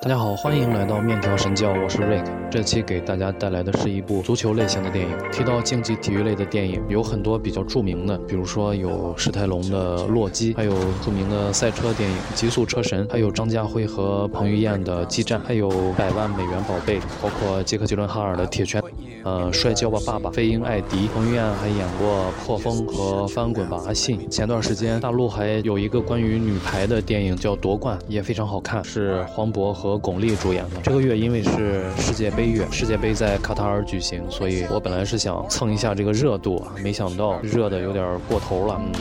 大家好，欢迎来到面条神教，我是 Rick。这期给大家带来的是一部足球类型的电影。提到竞技体育类的电影，有很多比较著名的，比如说有史泰龙的《洛基》，还有著名的赛车电影《极速车神》，还有张家辉和彭于晏的《激战》，还有《百万美元宝贝》，包括杰克·吉伦哈尔的《铁拳》。呃，摔跤吧，爸爸，飞鹰艾迪，彭于晏还演过《破风》和《翻滚吧，阿信》。前段时间大陆还有一个关于女排的电影叫《夺冠》，也非常好看，是黄渤和和巩俐主演的。这个月因为是世界杯月，世界杯在卡塔尔举行，所以我本来是想蹭一下这个热度，没想到热的有点过头了，嗯，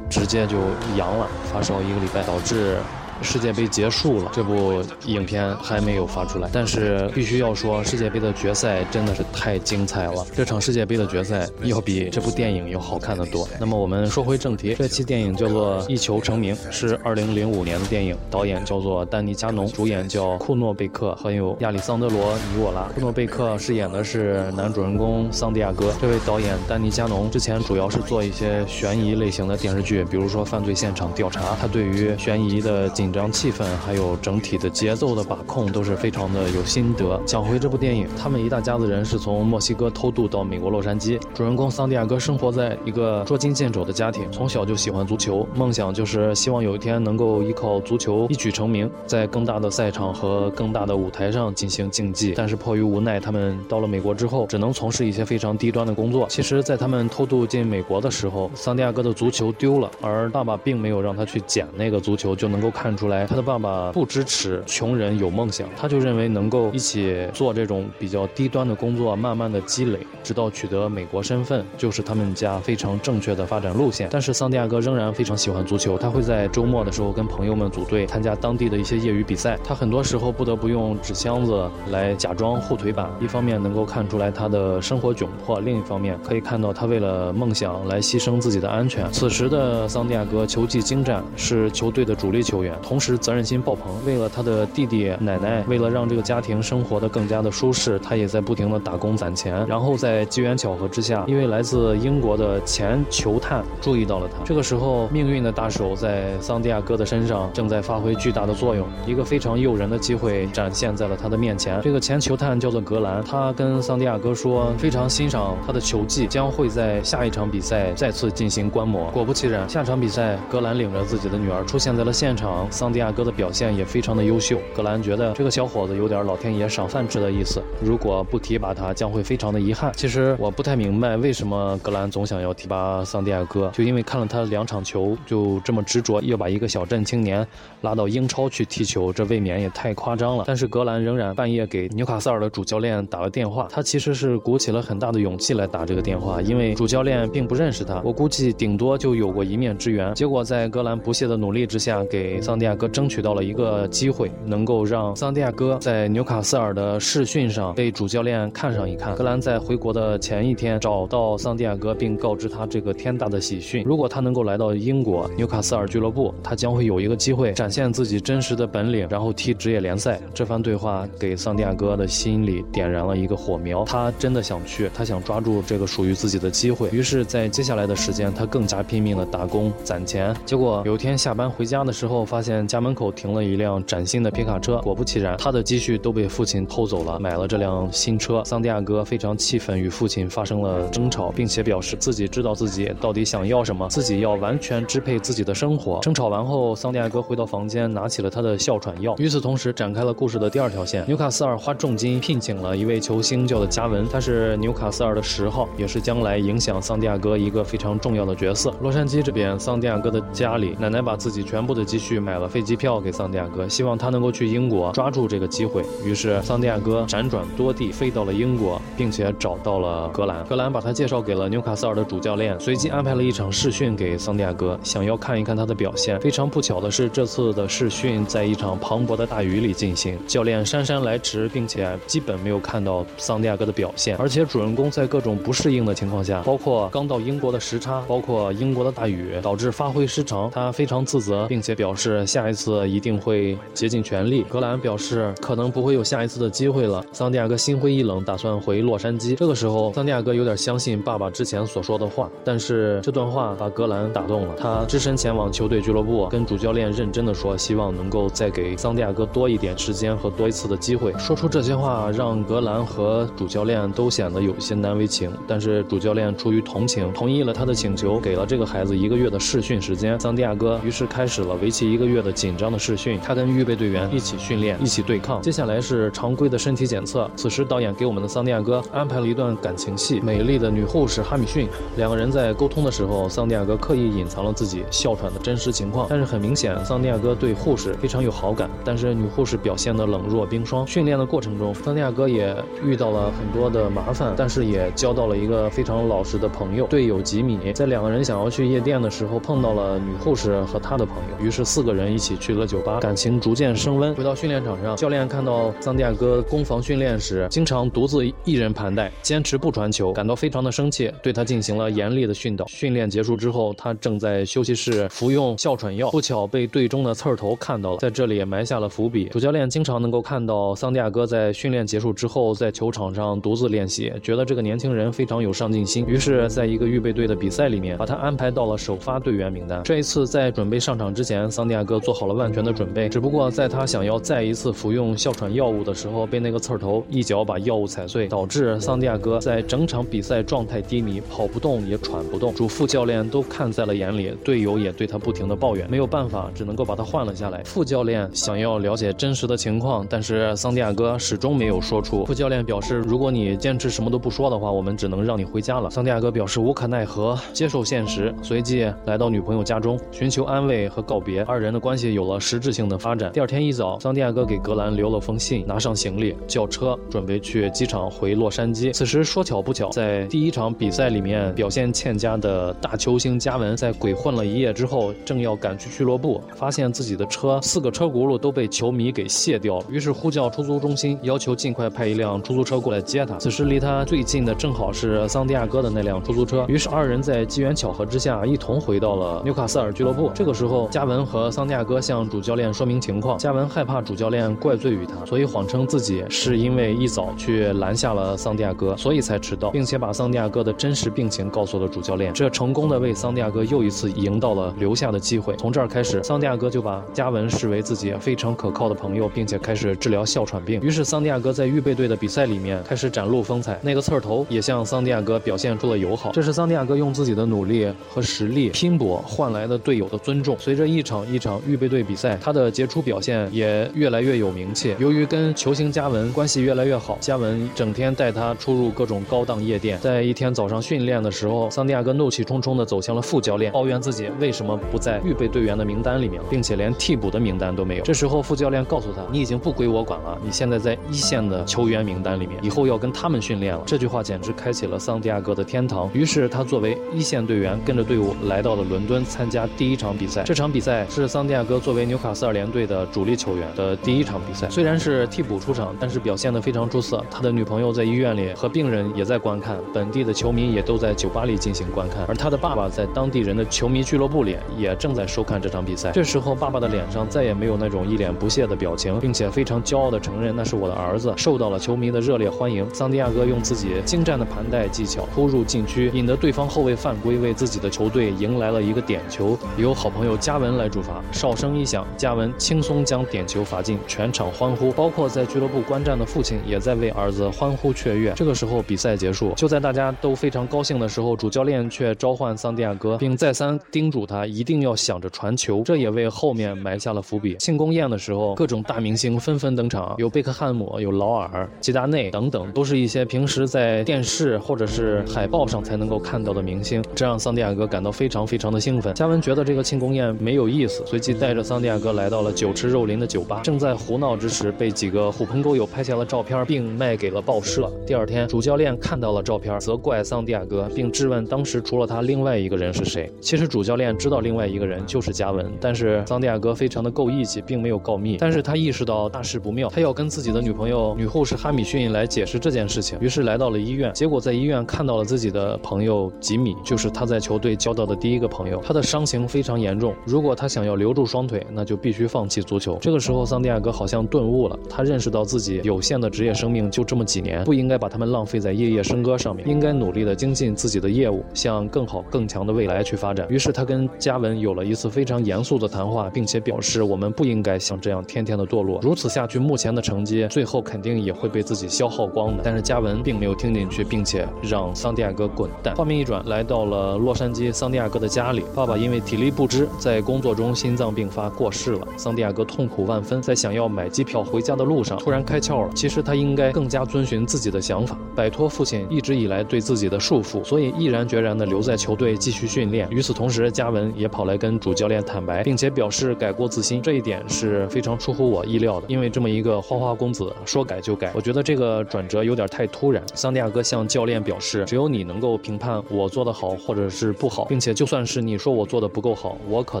直接就阳了，发烧一个礼拜，导致。世界杯结束了，这部影片还没有发出来，但是必须要说，世界杯的决赛真的是太精彩了。这场世界杯的决赛要比这部电影要好看的多。那么我们说回正题，这期电影叫做《一球成名》，是2005年的电影，导演叫做丹尼加农，主演叫库诺贝克，还有亚历桑德罗尼沃拉。库诺贝克饰演的是男主人公桑迪亚哥。这位导演丹尼加农之前主要是做一些悬疑类型的电视剧，比如说《犯罪现场调查》，他对于悬疑的紧。紧张气氛，还有整体的节奏的把控都是非常的有心得。讲回这部电影，他们一大家子人是从墨西哥偷渡到美国洛杉矶。主人公桑迪亚哥生活在一个捉襟见肘的家庭，从小就喜欢足球，梦想就是希望有一天能够依靠足球一举成名，在更大的赛场和更大的舞台上进行竞技。但是迫于无奈，他们到了美国之后，只能从事一些非常低端的工作。其实，在他们偷渡进美国的时候，桑迪亚哥的足球丢了，而爸爸并没有让他去捡那个足球，就能够看。出来，他的爸爸不支持穷人有梦想，他就认为能够一起做这种比较低端的工作，慢慢的积累，直到取得美国身份，就是他们家非常正确的发展路线。但是桑迪亚哥仍然非常喜欢足球，他会在周末的时候跟朋友们组队参加当地的一些业余比赛。他很多时候不得不用纸箱子来假装护腿板，一方面能够看出来他的生活窘迫，另一方面可以看到他为了梦想来牺牲自己的安全。此时的桑迪亚哥球技精湛，是球队的主力球员。同时，责任心爆棚。为了他的弟弟奶奶，为了让这个家庭生活的更加的舒适，他也在不停的打工攒钱。然后在机缘巧合之下，一位来自英国的前球探注意到了他。这个时候，命运的大手在桑迪亚哥的身上正在发挥巨大的作用。一个非常诱人的机会展现在了他的面前。这个前球探叫做格兰，他跟桑迪亚哥说，非常欣赏他的球技，将会在下一场比赛再次进行观摩。果不其然，下场比赛，格兰领着自己的女儿出现在了现场。桑迪亚哥的表现也非常的优秀，格兰觉得这个小伙子有点老天爷赏饭吃的意思，如果不提拔他，将会非常的遗憾。其实我不太明白为什么格兰总想要提拔桑迪亚哥，就因为看了他两场球，就这么执着要把一个小镇青年拉到英超去踢球，这未免也太夸张了。但是格兰仍然半夜给纽卡斯尔的主教练打了电话，他其实是鼓起了很大的勇气来打这个电话，因为主教练并不认识他，我估计顶多就有过一面之缘。结果在格兰不懈的努力之下，给桑迪亚。哥争取到了一个机会，能够让桑迪亚哥在纽卡斯尔的试训上被主教练看上一看。格兰在回国的前一天找到桑迪亚哥，并告知他这个天大的喜讯：如果他能够来到英国纽卡斯尔俱乐部，他将会有一个机会展现自己真实的本领，然后踢职业联赛。这番对话给桑迪亚哥的心里点燃了一个火苗，他真的想去，他想抓住这个属于自己的机会。于是，在接下来的时间，他更加拼命的打工攒钱。结果有一天下班回家的时候，发现。家门口停了一辆崭新的皮卡车，果不其然，他的积蓄都被父亲偷走了，买了这辆新车。桑迪亚哥非常气愤，与父亲发生了争吵，并且表示自己知道自己到底想要什么，自己要完全支配自己的生活。争吵完后，桑迪亚哥回到房间，拿起了他的哮喘药。与此同时，展开了故事的第二条线。纽卡斯尔花重金聘请了一位球星，叫做加文，他是纽卡斯尔的十号，也是将来影响桑迪亚哥一个非常重要的角色。洛杉矶这边，桑迪亚哥的家里，奶奶把自己全部的积蓄买了。飞机票给桑迪亚哥，希望他能够去英国抓住这个机会。于是桑迪亚哥辗转多地，飞到了英国，并且找到了格兰。格兰把他介绍给了纽卡斯尔的主教练，随即安排了一场试训给桑迪亚哥，想要看一看他的表现。非常不巧的是，这次的试训在一场磅礴的大雨里进行，教练姗姗来迟，并且基本没有看到桑迪亚哥的表现。而且主人公在各种不适应的情况下，包括刚到英国的时差，包括英国的大雨，导致发挥失常。他非常自责，并且表示。下一次一定会竭尽全力。格兰表示可能不会有下一次的机会了。桑迪亚哥心灰意冷，打算回洛杉矶。这个时候，桑迪亚哥有点相信爸爸之前所说的话，但是这段话把格兰打动了。他只身前往球队俱乐部，跟主教练认真的说，希望能够再给桑迪亚哥多一点时间和多一次的机会。说出这些话，让格兰和主教练都显得有些难为情。但是主教练出于同情，同意了他的请求，给了这个孩子一个月的试训时间。桑迪亚哥于是开始了为期一个月的紧张的试训。他跟预备队员一起训练，一起对抗。接下来是常规的身体检测。此时导演给我们的桑迪亚哥安排了一段感情戏。美丽的女护士哈米逊，两个人在沟通的时候，桑迪亚哥刻意隐藏了自己哮喘的真实情况。但是很明显，桑迪亚哥对护士非常有好感。但是女护士表现的冷若冰霜。训练的过程中，桑迪亚哥也遇到了很多的麻烦，但是也交到了一个非常老实的朋友队友吉米。在两个人想要去夜店的时候，碰到了女护士和他的朋友，于是四个人一起去了酒吧，感情逐渐升温。回到训练场上，教练看到桑迪亚哥攻防训练时经常独自一人盘带，坚持不传球，感到非常的生气，对他进行了严厉的训导。训练结束之后，他正在休息室服用哮喘药，不巧被队中的刺儿头看到了，在这里也埋下了伏笔。主教练经常能够看到桑迪亚哥在训练结束之后，在球场上独自练习，觉得这个年轻人非常有上进心，于是，在一个预备队的比赛里面，把他安排到了首发队员名单。这一次在准备上场之前，桑迪亚哥做好了万全的准备，只不过在他想要再一次服用哮喘药物的时候，被那个刺儿头一脚把药物踩碎，导致桑迪亚哥在整场比赛状态低迷，跑不动也喘不动。主副教练都看在了眼里，队友也对他不停的抱怨，没有办法，只能够把他换了下来。副教练想要了解真实的情况，但是桑迪亚哥始终没有说出。副教练表示，如果你坚持什么都不说的话，我们只能让你回家了。桑迪亚哥表示无可奈何，接受现实，随即来到女朋友家中寻求安慰和告别。二人的关关系有了实质性的发展。第二天一早，桑迪亚哥给格兰留了封信，拿上行李，叫车，准备去机场回洛杉矶。此时说巧不巧，在第一场比赛里面表现欠佳的大球星加文，在鬼混了一夜之后，正要赶去俱乐部，发现自己的车四个车轱辘都被球迷给卸掉了，于是呼叫出租中心，要求尽快派一辆出租车过来接他。此时离他最近的正好是桑迪亚哥的那辆出租车，于是二人在机缘巧合之下，一同回到了纽卡斯尔俱乐部。这个时候，加文和桑迪亚大哥向主教练说明情况，加文害怕主教练怪罪于他，所以谎称自己是因为一早去拦下了桑迪亚哥，所以才迟到，并且把桑迪亚哥的真实病情告诉了主教练。这成功的为桑迪亚哥又一次赢到了留下的机会。从这儿开始，桑迪亚哥就把加文视为自己非常可靠的朋友，并且开始治疗哮喘病。于是，桑迪亚哥在预备队的比赛里面开始展露风采。那个刺儿头也向桑迪亚哥表现出了友好。这是桑迪亚哥用自己的努力和实力拼搏换来的队友的尊重。随着一场一场预备队比赛，他的杰出表现也越来越有名气。由于跟球星加文关系越来越好，加文整天带他出入各种高档夜店。在一天早上训练的时候，桑迪亚哥怒气冲冲地走向了副教练，抱怨自己为什么不在预备队员的名单里面，并且连替补的名单都没有。这时候副教练告诉他：“你已经不归我管了，你现在在一线的球员名单里面，以后要跟他们训练了。”这句话简直开启了桑迪亚哥的天堂。于是他作为一线队员，跟着队伍来到了伦敦参加第一场比赛。这场比赛是桑迪亚哥作为纽卡斯尔联队的主力球员的第一场比赛。虽然是替补出场，但是表现得非常出色。他的女朋友在医院里和病人也在观看，本地的球迷也都在酒吧里进行观看，而他的爸爸在当地人的球迷俱乐部里也正在收看这场比赛。这时候，爸爸的脸上再也没有那种一脸不屑的表情，并且非常骄傲地承认那是我的儿子，受到了球迷的热烈欢迎。桑迪亚哥用自己精湛的盘带技巧突入禁区，引得对方后卫犯规，为自己的球队迎来了一个点球，由好朋友加文来主罚。哨声一响，加文轻松将点球罚进，全场欢呼，包括在俱乐部观战的父亲也在为儿子欢呼雀跃。这个时候，比赛结束，就在大家都非常高兴的时候，主教练却召唤桑迪亚哥，并再三叮嘱他一定要想着传球，这也为后面埋下了伏笔。庆功宴的时候，各种大明星纷纷登场，有贝克汉姆，有劳尔、吉达内等等，都是一些平时在电视或者是海报上才能够看到的明星，这让桑迪亚哥感到非常非常的兴奋。加文觉得这个庆功宴没有意思，随即带着桑迪亚哥来到了酒池肉林的酒吧。正在胡闹之时，被几个狐朋狗友拍下了照片，并卖给了报社。第二天，主教练看到了照片，责怪桑迪亚哥，并质问当时除了他，另外一个人是谁。其实主教练知道另外一个人就是加文，但是桑迪亚哥非常的够义气，并没有告密。但是他意识到大事不妙，他要跟自己的女朋友女护士哈米逊来解释这件事情。于是来到了医院，结果在医院看到了自己的朋友吉米，就是他在球队交到的第一个朋友。他的伤情非常严重，如果他想要留住。住双腿，那就必须放弃足球。这个时候，桑迪亚哥好像顿悟了，他认识到自己有限的职业生命就这么几年，不应该把他们浪费在夜夜笙歌上面，应该努力的精进自己的业务，向更好更强的未来去发展。于是他跟嘉文有了一次非常严肃的谈话，并且表示我们不应该像这样天天的堕落，如此下去，目前的成绩最后肯定也会被自己消耗光的。但是嘉文并没有听进去，并且让桑迪亚哥滚蛋。画面一转，来到了洛杉矶桑迪亚哥的家里，爸爸因为体力不支，在工作中心脏病发过世了。桑迪亚哥痛苦万分，在想要买机票回家的路上，突然开窍了。其实他应该更加遵循自己的想法，摆脱父亲一直以来对自己的束缚，所以毅然决然地留在球队继续训练。与此同时，嘉文也跑来跟主教练坦白，并且表示改过自新。这一点是非常出乎我意料的，因为这么一个花花公子说改就改，我觉得这个转折有点太突然。桑迪亚哥向教练表示，只有你能够评判我做得好或者是不好，并且就算是你说我做的不够好，我可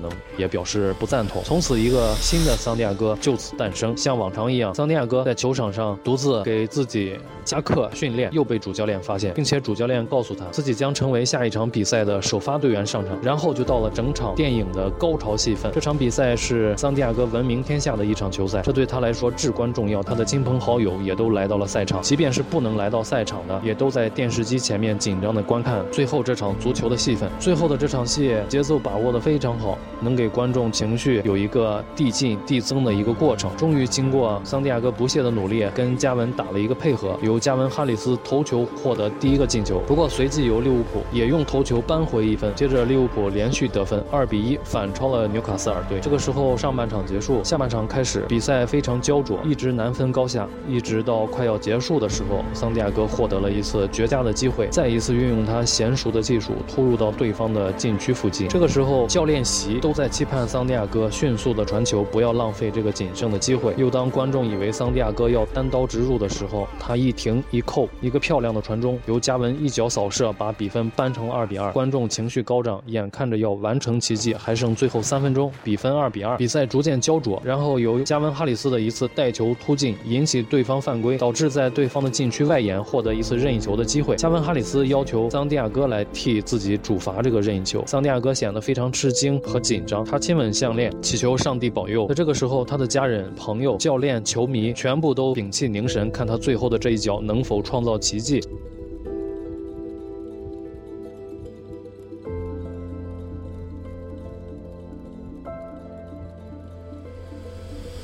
能也表示不赞同。从此，一个新的桑迪亚哥就此诞生。像往常一样，桑迪亚哥在球场上独自给自己加课训练，又被主教练发现，并且主教练告诉他自己将成为下一场比赛的首发队员上场。然后就到了整场电影的高潮戏份。这场比赛是桑迪亚哥闻名天下的一场球赛，这对他来说至关重要。他的亲朋好友也都来到了赛场，即便是不能来到赛场的，也都在电视机前面紧张的观看最后这场足球的戏份。最后的这场戏节奏把握的非常好，能给观众情绪有一个递进递增的一个过程。终于经过桑迪亚哥不懈的努力，跟加文打了一个配合，由加文哈里斯头球获得第一个进球。不过随即由利物浦也用头球扳回一分，接着利物浦连续得分，二比一反超了纽卡斯尔队。这个时候上半场结束，下半场开始，比赛非常焦灼，一直难分高下，一直到快要结束的时候，桑迪亚哥获得了一次绝佳的机会，再一次运用他娴熟的技术突入到对方的禁区附近。这个时候教练席都在期盼桑迪亚哥迅速的传球，不要浪费这个仅剩的机会。又当观众以为桑迪亚哥要单刀直入的时候，他一停一扣，一个漂亮的传中，由加文一脚扫射把比分扳成二比二。观众情绪高涨，眼看着要完成奇迹，还剩最后三分钟，比分二比二，比赛逐渐焦灼。然后由加文哈里斯的一次带球突进引起对方犯规，导致在对方的禁区外沿获得一次任意球的机会。加文哈里斯要求桑迪亚哥来替自己主罚这个任意球，桑迪亚哥显得非常吃惊和紧张，他亲吻项链，祈求上帝保佑。在这个时候，他的家人、朋友、教练、球迷全部都屏气凝神，看他最后的这一脚能否创造奇迹。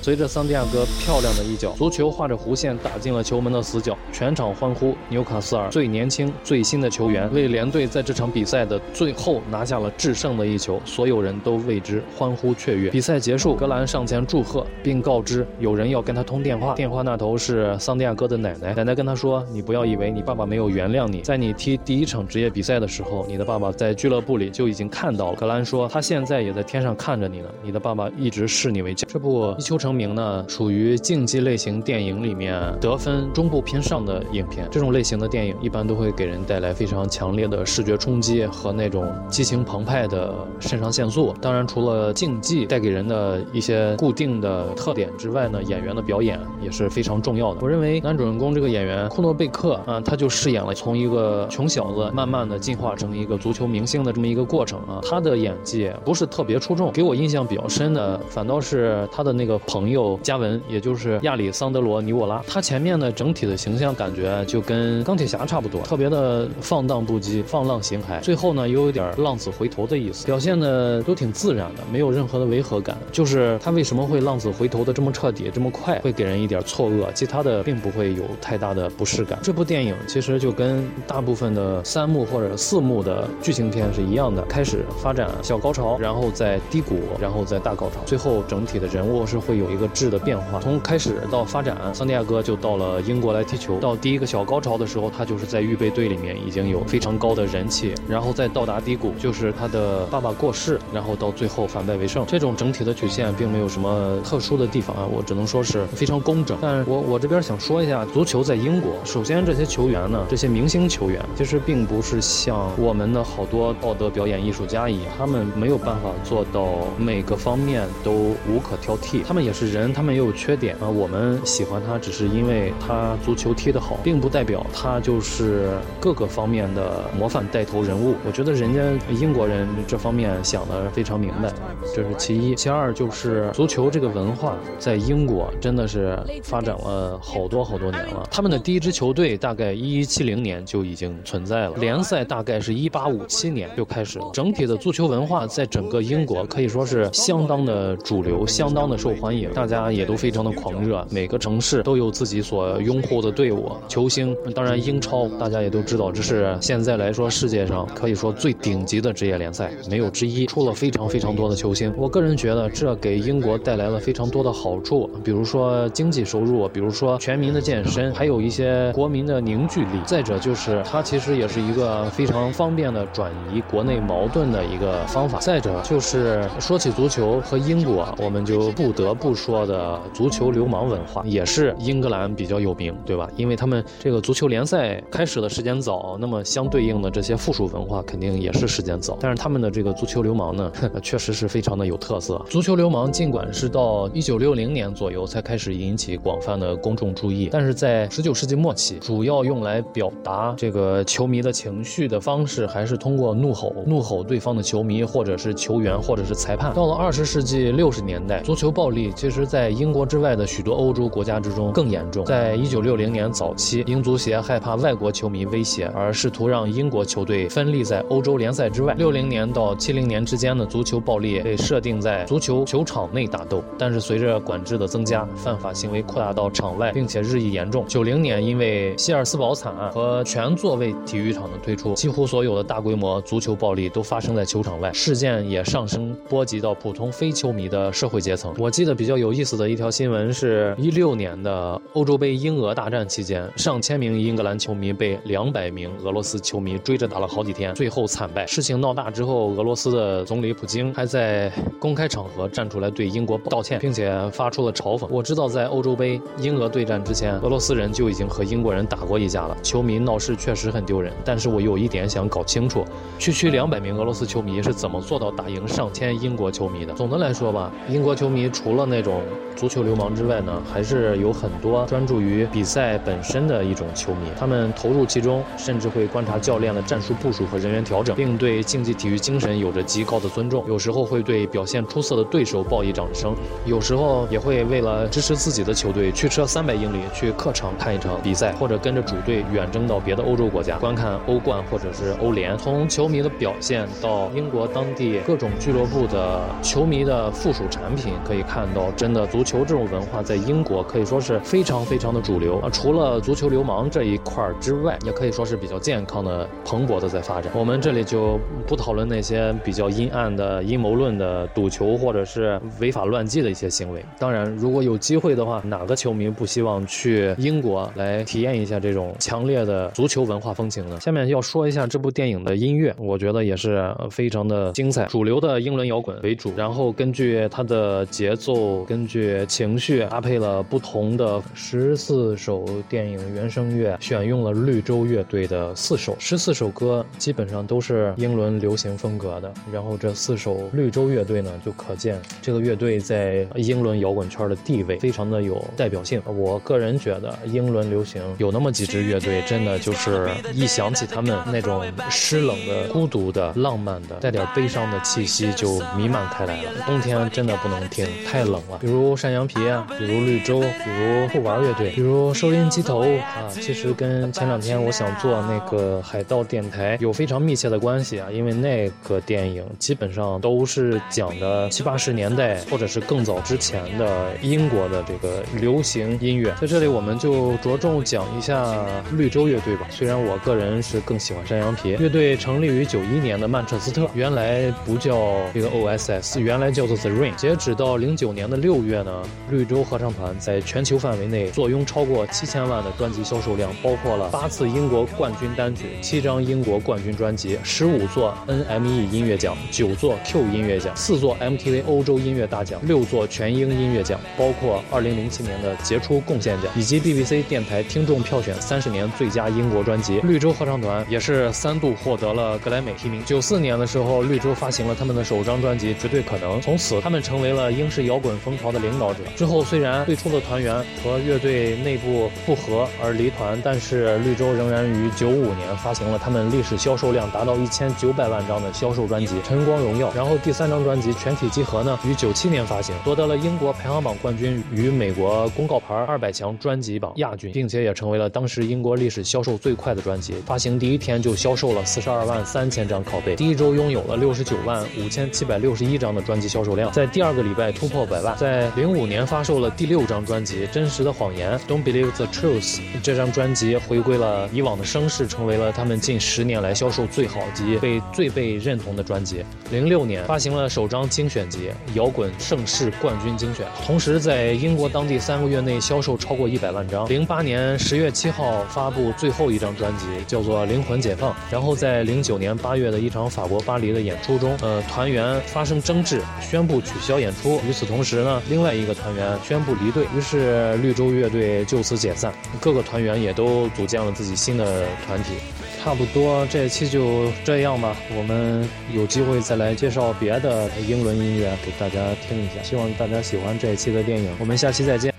随着桑迪亚哥漂亮的一脚，足球画着弧线打进了球门的死角，全场欢呼。纽卡斯尔最年轻、最新的球员为联队在这场比赛的最后拿下了制胜的一球，所有人都为之欢呼雀跃。比赛结束，格兰上前祝贺，并告知有人要跟他通电话。电话那头是桑迪亚哥的奶奶，奶奶跟他说：“你不要以为你爸爸没有原谅你，在你踢第一场职业比赛的时候，你的爸爸在俱乐部里就已经看到了。”格兰说：“他现在也在天上看着你呢，你的爸爸一直视你为家。”这不一球成名呢，属于竞技类型电影里面得分中部偏上的影片。这种类型的电影一般都会给人带来非常强烈的视觉冲击和那种激情澎湃的肾上腺素。当然，除了竞技带给人的一些固定的特点之外呢，演员的表演也是非常重要的。我认为男主人公这个演员库诺贝克啊，他就饰演了从一个穷小子慢慢的进化成一个足球明星的这么一个过程啊。他的演技不是特别出众，给我印象比较深的反倒是他的那个朋朋友。加文，也就是亚里桑德罗·尼沃拉，他前面的整体的形象感觉就跟钢铁侠差不多，特别的放荡不羁、放浪形骸。最后呢，又有点浪子回头的意思，表现的都挺自然的，没有任何的违和感。就是他为什么会浪子回头的这么彻底、这么快，会给人一点错愕，其他的并不会有太大的不适感。这部电影其实就跟大部分的三幕或者四幕的剧情片是一样的，开始发展小高潮，然后再低谷，然后再大高潮，最后整体的人物是会有一一个质的。变化从开始到发展，桑迪亚哥就到了英国来踢球。到第一个小高潮的时候，他就是在预备队里面已经有非常高的人气，然后再到达低谷，就是他的爸爸过世，然后到最后反败为胜。这种整体的曲线并没有什么特殊的地方啊，我只能说是非常工整。但我我这边想说一下，足球在英国，首先这些球员呢，这些明星球员其实并不是像我们的好多道德表演艺术家一样，他们没有办法做到每个方面都无可挑剔，他们也是。人他们也有缺点啊。我们喜欢他，只是因为他足球踢得好，并不代表他就是各个方面的模范带头人物。我觉得人家英国人这方面想的非常明白，这是其一。其二就是足球这个文化在英国真的是发展了好多好多年了。他们的第一支球队大概一一七零年就已经存在了，联赛大概是一八五七年就开始了。整体的足球文化在整个英国可以说是相当的主流，相当的受欢迎，大家也都非常的狂热。每个城市都有自己所拥护的队伍、球星。当然，英超大家也都知道，这是现在来说世界上可以说最顶级的职业联赛，没有之一。出了非常非常多的球星，我个人觉得这给英国带来了非常多的好处，比如说经济收入，比如说全民的健身，还有一些国民的凝聚力。再者就是它其实也是一个非常方便的转移国内矛盾的一个方法。再者就是说起足球和英国，我们就不得不说的足球流氓文化，也是英格兰比较有名，对吧？因为他们这个足球联赛开始的时间早，那么相对应的这些附属文化肯定也是时间早。但是他们的这个足球流氓呢，确实是非常的有特色。足球流氓尽管是到一九六零年左右才开始引起广泛的公众注意，但是在十九世纪末期，主要用来表达这个球迷的情绪的方式，还是通过怒吼，怒吼对方的球迷，或者是球员，或者是裁判。到了二十世纪六十年代，足球暴力其实在英国之外的许多欧洲国家之中更严重。在一九六零年早期，英足协害怕外国球迷威胁，而试图让英国球队分立在欧洲联赛之外。六零年到七零年之间的足球暴力被设定在足球球场内打斗，但是随着管制的增加，犯法行为扩大到场外，并且日益严重。九零年因为希尔斯堡惨案和全座位体育场的推出，几乎所有的大规模足球暴力都发生在球场外，事件也上升波及到普通非球迷的社会阶层。我记得比较有意思的一条新闻是，一六年的欧洲杯英俄大战期间，上千名英格兰球迷被两百名俄罗斯球迷追着打了好几天，最后惨败。事情闹大之后，俄罗斯的总理普京还在公开场合站出来对英国道歉，并且发出了嘲讽。我知道在欧洲杯英俄对战之前，俄罗斯人就已经和英国人打过一架了，球迷闹事确实很丢人。但是我有一点想搞清楚，区区两百名俄罗斯球迷是怎么做到打赢上千英国球迷的？总的来说吧，英国球迷除了那种足球流氓之外呢，还是有很多专注于比赛本身的一种球迷，他们投入其中，甚至会观察教练的战术部署和人员调整，并对竞技体育精神有着极高的尊重。有时候会对表现出色的对手报以掌声，有时候也会为了支持自己的球队，驱车三百英里去客场看一场比赛，或者跟着主队远征到别的欧洲国家观看欧冠或者是欧联。从球迷的表现到英国当地各种俱乐部的球迷的附属产品，可以看到，真的足球这种文化在英国可以说是非常非常的主流啊。除了足球流氓这一块之外，也可以说是比较健康的、蓬勃的在发展。我们这里就不讨论那些比较阴暗的阴谋论的赌球或者是违法乱纪的一些行为。当然，如果有机会的话，哪个球迷不希望去英国来体验一下这种强烈的足球文化风情呢？下面要说一下这部电影的音乐，我觉得也是非常的精彩。主流的英伦摇滚为主，然后根据它的节奏，根据情绪搭配了不同的十四首电影原声乐，选用了绿洲乐队的四首，十四首歌基本上都是英伦流行风格的。然后这四首绿洲乐队呢，就可见这个乐队在英伦摇滚圈的地位非常的有代表性。我个人觉得，英伦流行有那么几支乐队，真的就是一想起他们那种湿冷的、孤独的、浪漫的、带点悲伤的气息，就弥漫开来了。冬天真的不能听，太冷了。比如山羊皮啊，比如绿洲，比如酷玩乐队，比如收音机头啊。其实跟前两天我想做那个海盗电台有非常密切的关系啊，因为那个电影基本上都是讲的七八十年代或者是更早之前的英国的这个流行音乐。在这里我们就着重讲一下绿洲乐队吧。虽然我个人是更喜欢山羊皮乐队，成立于九一年的曼彻斯特，原来不叫这个 OSS，原来叫做 The Rain。截止到零九年的六月呢，绿洲合唱团在全球范围内坐拥超过七千万的专辑销售量，包括了八次英国冠军单曲、七张英国冠军专辑、十五座 NME 音乐奖、九座 Q 音乐奖、四座 MTV 欧洲音乐大奖、六座全英音乐奖，包括二零零七年的杰出贡献奖，以及 BBC 电台听众票选三十年最佳英国专辑。绿洲合唱团也是三度获得了格莱美提名。九四年的时候，绿洲发行了他们的首张专辑《绝对可能》，从此他们成为了英式摇滚风潮的领导者。之后虽然最初的团员和乐队内部不和而离团，但是绿洲仍然于九五年发行了他们历史销售量达到一千九百万张的销售专辑《晨光荣耀》。然后第三张专辑《全体集合》呢，于九七年发行，夺得了英国排行榜冠军与美国公告牌二百强专辑榜亚军，并且也成为了当时英国历史销售最快的专辑。发行第一天就销售了四十二万三千张拷贝，第一周拥有了六十九万五千七百六十一张的专辑销售量，在第二个礼拜突破百万。在零五年发售了第六张专辑《真实的谎言》（Don't Believe the Truth），这张专辑回归了以往的声势，成为了他们近十年来销售最好及被最被认同的专辑。零六年发行了首张精选集《摇滚盛世冠军精选》，同时在英国当地三个月内销售超过一百万张。零八年十月七号发布最后一张专辑，叫做《灵魂解放》。然后在零九年八月的一场法国巴黎的演出中，呃，团员发生争执，宣布取消演出。与此同时呢，另外一个团员宣布离队，于是绿洲乐队就此解散，各个团员也都组建了自己新的团体。差不多这一期就这样吧，我们有机会再来介绍别的英伦音乐给大家听一下。希望大家喜欢这一期的电影，我们下期再见。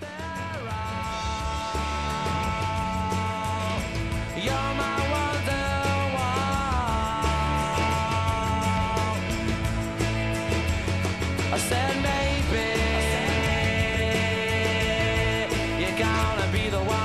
the one.